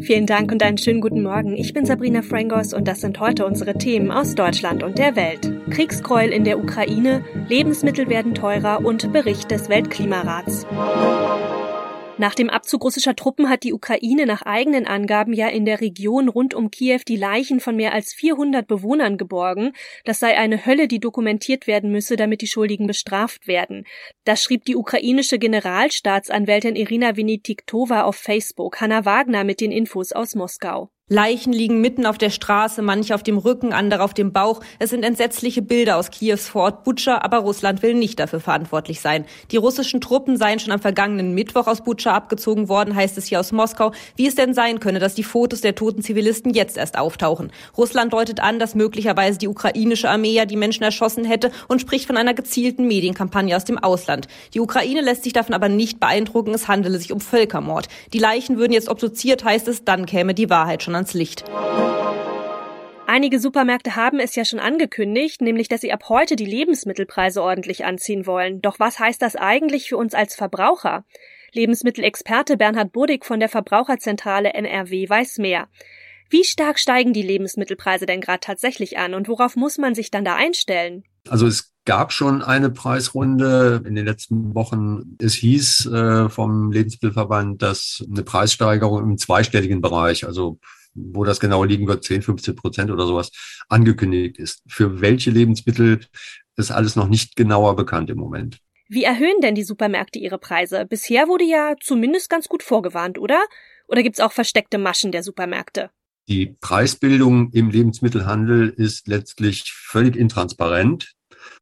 Vielen Dank und einen schönen guten Morgen. Ich bin Sabrina Frangos und das sind heute unsere Themen aus Deutschland und der Welt. Kriegsgräuel in der Ukraine, Lebensmittel werden teurer und Bericht des Weltklimarats. Nach dem Abzug russischer Truppen hat die Ukraine nach eigenen Angaben ja in der Region rund um Kiew die Leichen von mehr als 400 Bewohnern geborgen. Das sei eine Hölle, die dokumentiert werden müsse, damit die Schuldigen bestraft werden. Das schrieb die ukrainische Generalstaatsanwältin Irina Venediktova auf Facebook. Hanna Wagner mit den Infos aus Moskau. Leichen liegen mitten auf der Straße, manche auf dem Rücken, andere auf dem Bauch. Es sind entsetzliche Bilder aus Kiews Vorort Butscha, aber Russland will nicht dafür verantwortlich sein. Die russischen Truppen seien schon am vergangenen Mittwoch aus Butscha abgezogen worden, heißt es hier aus Moskau. Wie es denn sein könne, dass die Fotos der toten Zivilisten jetzt erst auftauchen. Russland deutet an, dass möglicherweise die ukrainische Armee ja die Menschen erschossen hätte und spricht von einer gezielten Medienkampagne aus dem Ausland. Die Ukraine lässt sich davon aber nicht beeindrucken, es handele sich um Völkermord. Die Leichen würden jetzt obduziert, heißt es, dann käme die Wahrheit schon ans Licht. Einige Supermärkte haben es ja schon angekündigt, nämlich dass sie ab heute die Lebensmittelpreise ordentlich anziehen wollen. Doch was heißt das eigentlich für uns als Verbraucher? Lebensmittelexperte Bernhard Bodig von der Verbraucherzentrale NRW weiß mehr. Wie stark steigen die Lebensmittelpreise denn gerade tatsächlich an und worauf muss man sich dann da einstellen? Also es gab schon eine Preisrunde in den letzten Wochen. Es hieß äh, vom Lebensmittelverband, dass eine Preissteigerung im zweistelligen Bereich, also wo das genau liegen wird, 10, 15 Prozent oder sowas, angekündigt ist. Für welche Lebensmittel ist alles noch nicht genauer bekannt im Moment. Wie erhöhen denn die Supermärkte ihre Preise? Bisher wurde ja zumindest ganz gut vorgewarnt, oder? Oder gibt's auch versteckte Maschen der Supermärkte? Die Preisbildung im Lebensmittelhandel ist letztlich völlig intransparent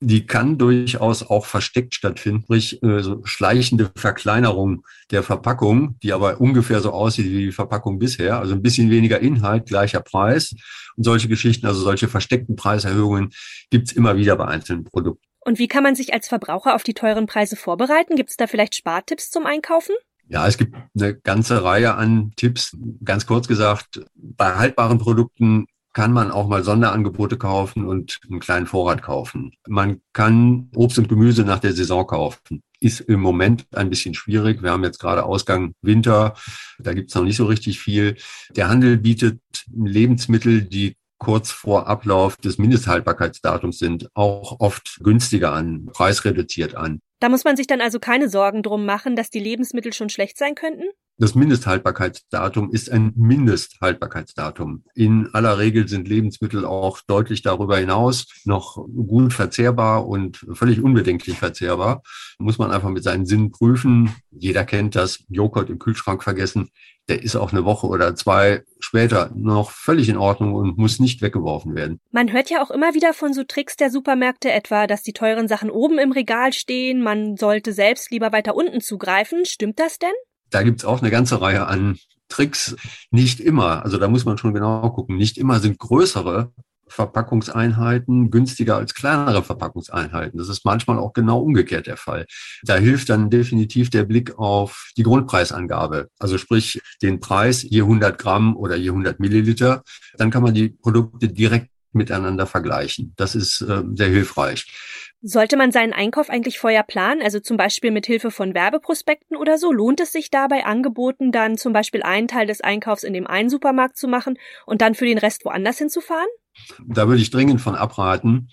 die kann durchaus auch versteckt stattfinden, sprich äh, so schleichende Verkleinerung der Verpackung, die aber ungefähr so aussieht wie die Verpackung bisher, also ein bisschen weniger Inhalt, gleicher Preis und solche Geschichten, also solche versteckten Preiserhöhungen gibt's immer wieder bei einzelnen Produkten. Und wie kann man sich als Verbraucher auf die teuren Preise vorbereiten? Gibt es da vielleicht Spartipps zum Einkaufen? Ja, es gibt eine ganze Reihe an Tipps. Ganz kurz gesagt, bei haltbaren Produkten kann man auch mal Sonderangebote kaufen und einen kleinen Vorrat kaufen. Man kann Obst und Gemüse nach der Saison kaufen. Ist im Moment ein bisschen schwierig. Wir haben jetzt gerade Ausgang Winter. Da gibt's noch nicht so richtig viel. Der Handel bietet Lebensmittel, die kurz vor Ablauf des Mindesthaltbarkeitsdatums sind, auch oft günstiger an, preisreduziert an. Da muss man sich dann also keine Sorgen drum machen, dass die Lebensmittel schon schlecht sein könnten? Das Mindesthaltbarkeitsdatum ist ein Mindesthaltbarkeitsdatum. In aller Regel sind Lebensmittel auch deutlich darüber hinaus noch gut verzehrbar und völlig unbedenklich verzehrbar. Muss man einfach mit seinen Sinnen prüfen. Jeder kennt das Joghurt im Kühlschrank vergessen. Der ist auch eine Woche oder zwei später noch völlig in Ordnung und muss nicht weggeworfen werden. Man hört ja auch immer wieder von so Tricks der Supermärkte, etwa, dass die teuren Sachen oben im Regal stehen. Man sollte selbst lieber weiter unten zugreifen. Stimmt das denn? Da gibt's auch eine ganze Reihe an Tricks. Nicht immer, also da muss man schon genau gucken, nicht immer sind größere Verpackungseinheiten günstiger als kleinere Verpackungseinheiten. Das ist manchmal auch genau umgekehrt der Fall. Da hilft dann definitiv der Blick auf die Grundpreisangabe. Also sprich den Preis je 100 Gramm oder je 100 Milliliter. Dann kann man die Produkte direkt miteinander vergleichen. Das ist äh, sehr hilfreich. Sollte man seinen Einkauf eigentlich vorher planen, also zum Beispiel mit Hilfe von Werbeprospekten oder so? Lohnt es sich dabei Angeboten dann zum Beispiel einen Teil des Einkaufs in dem einen Supermarkt zu machen und dann für den Rest woanders hinzufahren? Da würde ich dringend von abraten.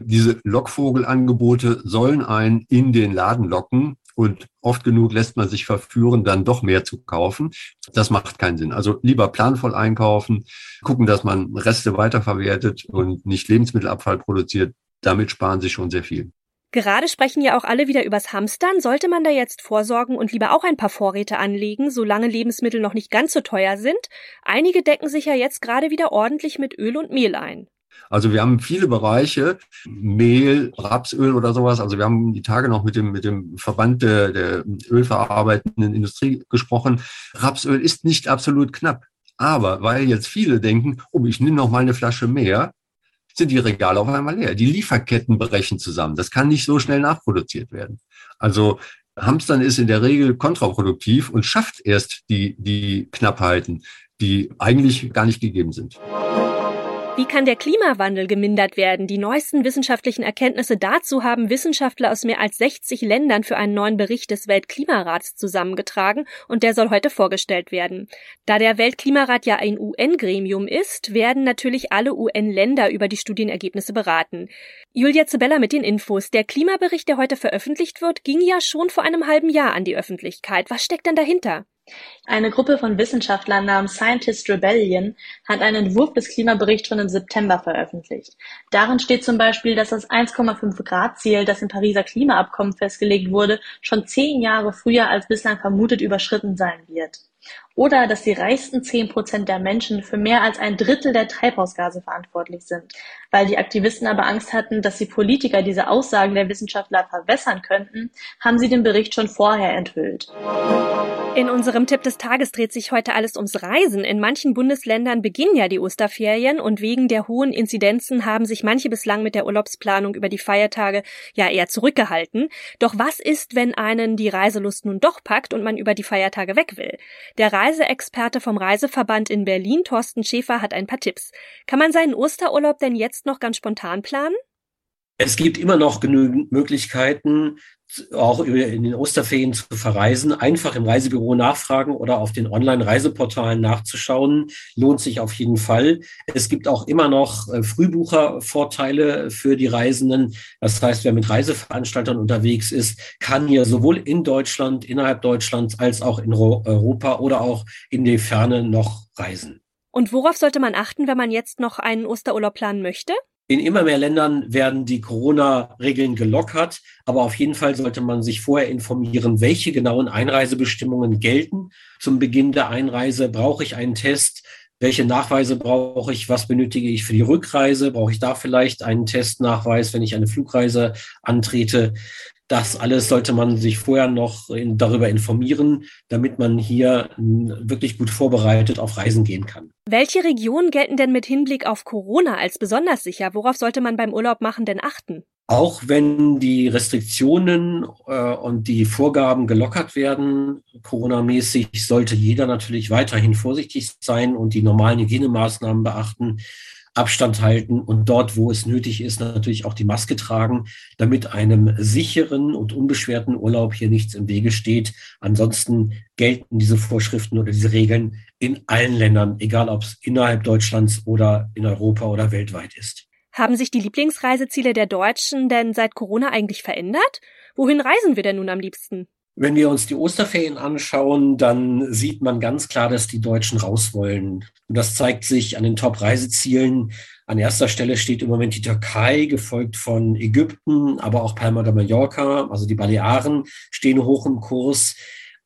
Diese Lockvogelangebote sollen einen in den Laden locken und oft genug lässt man sich verführen, dann doch mehr zu kaufen. Das macht keinen Sinn. Also lieber planvoll einkaufen, gucken, dass man Reste weiterverwertet und nicht Lebensmittelabfall produziert damit sparen sie schon sehr viel. Gerade sprechen ja auch alle wieder übers Hamstern. Sollte man da jetzt vorsorgen und lieber auch ein paar Vorräte anlegen, solange Lebensmittel noch nicht ganz so teuer sind? Einige decken sich ja jetzt gerade wieder ordentlich mit Öl und Mehl ein. Also wir haben viele Bereiche, Mehl, Rapsöl oder sowas. Also wir haben die Tage noch mit dem, mit dem Verband der, der ölverarbeitenden Industrie gesprochen. Rapsöl ist nicht absolut knapp. Aber weil jetzt viele denken, oh, ich nehme noch mal eine Flasche mehr, sind die Regale auf einmal leer. Die Lieferketten brechen zusammen. Das kann nicht so schnell nachproduziert werden. Also Hamstern ist in der Regel kontraproduktiv und schafft erst die, die Knappheiten, die eigentlich gar nicht gegeben sind. Wie kann der Klimawandel gemindert werden? Die neuesten wissenschaftlichen Erkenntnisse dazu haben Wissenschaftler aus mehr als 60 Ländern für einen neuen Bericht des Weltklimarats zusammengetragen und der soll heute vorgestellt werden. Da der Weltklimarat ja ein UN-Gremium ist, werden natürlich alle UN-Länder über die Studienergebnisse beraten. Julia Zebella mit den Infos. Der Klimabericht, der heute veröffentlicht wird, ging ja schon vor einem halben Jahr an die Öffentlichkeit. Was steckt denn dahinter? Eine Gruppe von Wissenschaftlern namens Scientist Rebellion hat einen Entwurf des Klimaberichts schon im September veröffentlicht. Darin steht zum Beispiel, dass das 1,5 Grad Ziel, das im Pariser Klimaabkommen festgelegt wurde, schon zehn Jahre früher als bislang vermutet überschritten sein wird. Oder dass die reichsten zehn Prozent der Menschen für mehr als ein Drittel der Treibhausgase verantwortlich sind. Weil die Aktivisten aber Angst hatten, dass die Politiker diese Aussagen der Wissenschaftler verwässern könnten, haben sie den Bericht schon vorher enthüllt. In unserem Tipp des Tages dreht sich heute alles ums Reisen. In manchen Bundesländern beginnen ja die Osterferien und wegen der hohen Inzidenzen haben sich manche bislang mit der Urlaubsplanung über die Feiertage ja eher zurückgehalten. Doch was ist, wenn einen die Reiselust nun doch packt und man über die Feiertage weg will? Der Reiseexperte vom Reiseverband in Berlin, Thorsten Schäfer, hat ein paar Tipps. Kann man seinen Osterurlaub denn jetzt noch ganz spontan planen? Es gibt immer noch genügend Möglichkeiten, auch in den Osterferien zu verreisen. Einfach im Reisebüro nachfragen oder auf den Online-Reiseportalen nachzuschauen. Lohnt sich auf jeden Fall. Es gibt auch immer noch äh, Frühbuchervorteile für die Reisenden. Das heißt, wer mit Reiseveranstaltern unterwegs ist, kann hier sowohl in Deutschland, innerhalb Deutschlands, als auch in Europa oder auch in die Ferne noch reisen. Und worauf sollte man achten, wenn man jetzt noch einen Osterurlaub planen möchte? In immer mehr Ländern werden die Corona-Regeln gelockert, aber auf jeden Fall sollte man sich vorher informieren, welche genauen Einreisebestimmungen gelten. Zum Beginn der Einreise brauche ich einen Test. Welche Nachweise brauche ich? Was benötige ich für die Rückreise? Brauche ich da vielleicht einen Testnachweis, wenn ich eine Flugreise antrete? Das alles sollte man sich vorher noch in, darüber informieren, damit man hier wirklich gut vorbereitet auf Reisen gehen kann. Welche Regionen gelten denn mit Hinblick auf Corona als besonders sicher? Worauf sollte man beim Urlaub machen denn achten? Auch wenn die Restriktionen äh, und die Vorgaben gelockert werden, Corona-mäßig, sollte jeder natürlich weiterhin vorsichtig sein und die normalen Hygienemaßnahmen beachten. Abstand halten und dort, wo es nötig ist, natürlich auch die Maske tragen, damit einem sicheren und unbeschwerten Urlaub hier nichts im Wege steht. Ansonsten gelten diese Vorschriften oder diese Regeln in allen Ländern, egal ob es innerhalb Deutschlands oder in Europa oder weltweit ist. Haben sich die Lieblingsreiseziele der Deutschen denn seit Corona eigentlich verändert? Wohin reisen wir denn nun am liebsten? Wenn wir uns die Osterferien anschauen, dann sieht man ganz klar, dass die Deutschen raus wollen. Und das zeigt sich an den Top-Reisezielen. An erster Stelle steht im Moment die Türkei, gefolgt von Ägypten, aber auch Palma de Mallorca, also die Balearen stehen hoch im Kurs.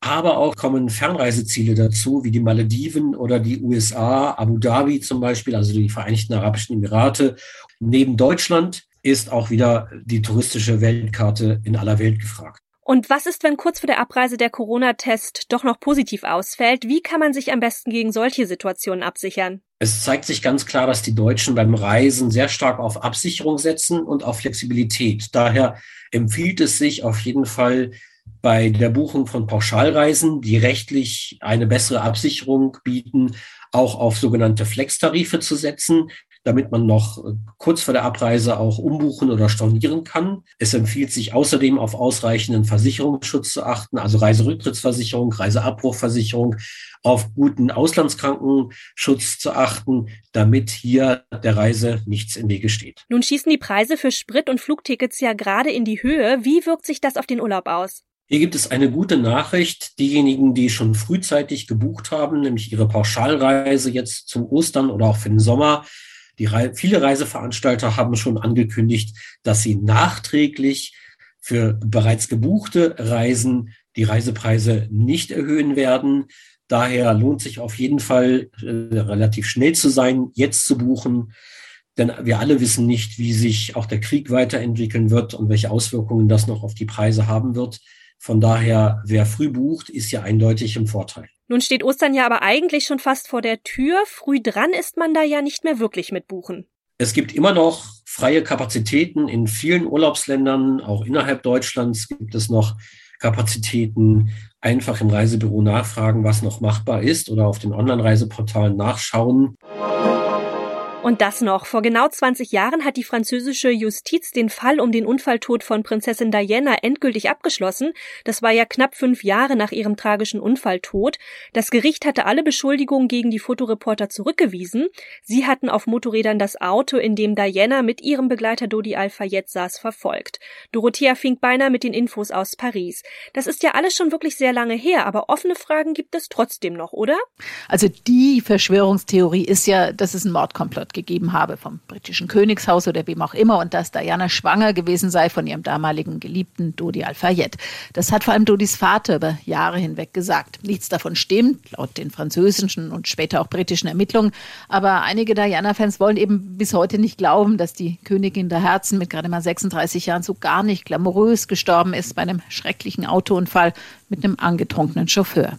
Aber auch kommen Fernreiseziele dazu, wie die Malediven oder die USA, Abu Dhabi zum Beispiel, also die Vereinigten Arabischen Emirate. Neben Deutschland ist auch wieder die touristische Weltkarte in aller Welt gefragt. Und was ist, wenn kurz vor der Abreise der Corona-Test doch noch positiv ausfällt? Wie kann man sich am besten gegen solche Situationen absichern? Es zeigt sich ganz klar, dass die Deutschen beim Reisen sehr stark auf Absicherung setzen und auf Flexibilität. Daher empfiehlt es sich auf jeden Fall bei der Buchung von Pauschalreisen, die rechtlich eine bessere Absicherung bieten, auch auf sogenannte Flex-Tarife zu setzen damit man noch äh, kurz vor der Abreise auch umbuchen oder stornieren kann. Es empfiehlt sich außerdem auf ausreichenden Versicherungsschutz zu achten, also Reiserücktrittsversicherung, Reiseabbruchversicherung, auf guten Auslandskrankenschutz zu achten, damit hier der Reise nichts im Wege steht. Nun schießen die Preise für Sprit- und Flugtickets ja gerade in die Höhe. Wie wirkt sich das auf den Urlaub aus? Hier gibt es eine gute Nachricht. Diejenigen, die schon frühzeitig gebucht haben, nämlich ihre Pauschalreise jetzt zum Ostern oder auch für den Sommer, die Re viele Reiseveranstalter haben schon angekündigt, dass sie nachträglich für bereits gebuchte Reisen die Reisepreise nicht erhöhen werden. Daher lohnt sich auf jeden Fall äh, relativ schnell zu sein, jetzt zu buchen. Denn wir alle wissen nicht, wie sich auch der Krieg weiterentwickeln wird und welche Auswirkungen das noch auf die Preise haben wird. Von daher, wer früh bucht, ist ja eindeutig im Vorteil. Nun steht Ostern ja aber eigentlich schon fast vor der Tür. Früh dran ist man da ja nicht mehr wirklich mit buchen. Es gibt immer noch freie Kapazitäten in vielen Urlaubsländern, auch innerhalb Deutschlands gibt es noch Kapazitäten. Einfach im Reisebüro nachfragen, was noch machbar ist oder auf den Online-Reiseportalen nachschauen. Und das noch. Vor genau 20 Jahren hat die französische Justiz den Fall um den Unfalltod von Prinzessin Diana endgültig abgeschlossen. Das war ja knapp fünf Jahre nach ihrem tragischen Unfalltod. Das Gericht hatte alle Beschuldigungen gegen die Fotoreporter zurückgewiesen. Sie hatten auf Motorrädern das Auto, in dem Diana mit ihrem Begleiter Dodi Al-Fayed saß, verfolgt. Dorothea Finkbeiner mit den Infos aus Paris. Das ist ja alles schon wirklich sehr lange her, aber offene Fragen gibt es trotzdem noch, oder? Also die Verschwörungstheorie ist ja, dass es ein Mordkomplott gegeben habe vom britischen Königshaus oder wem auch immer und dass Diana schwanger gewesen sei von ihrem damaligen Geliebten Dodi Al-Fayed. Das hat vor allem Dodis Vater über Jahre hinweg gesagt. Nichts davon stimmt, laut den französischen und später auch britischen Ermittlungen. Aber einige Diana-Fans wollen eben bis heute nicht glauben, dass die Königin der Herzen mit gerade mal 36 Jahren so gar nicht glamourös gestorben ist bei einem schrecklichen Autounfall mit einem angetrunkenen Chauffeur.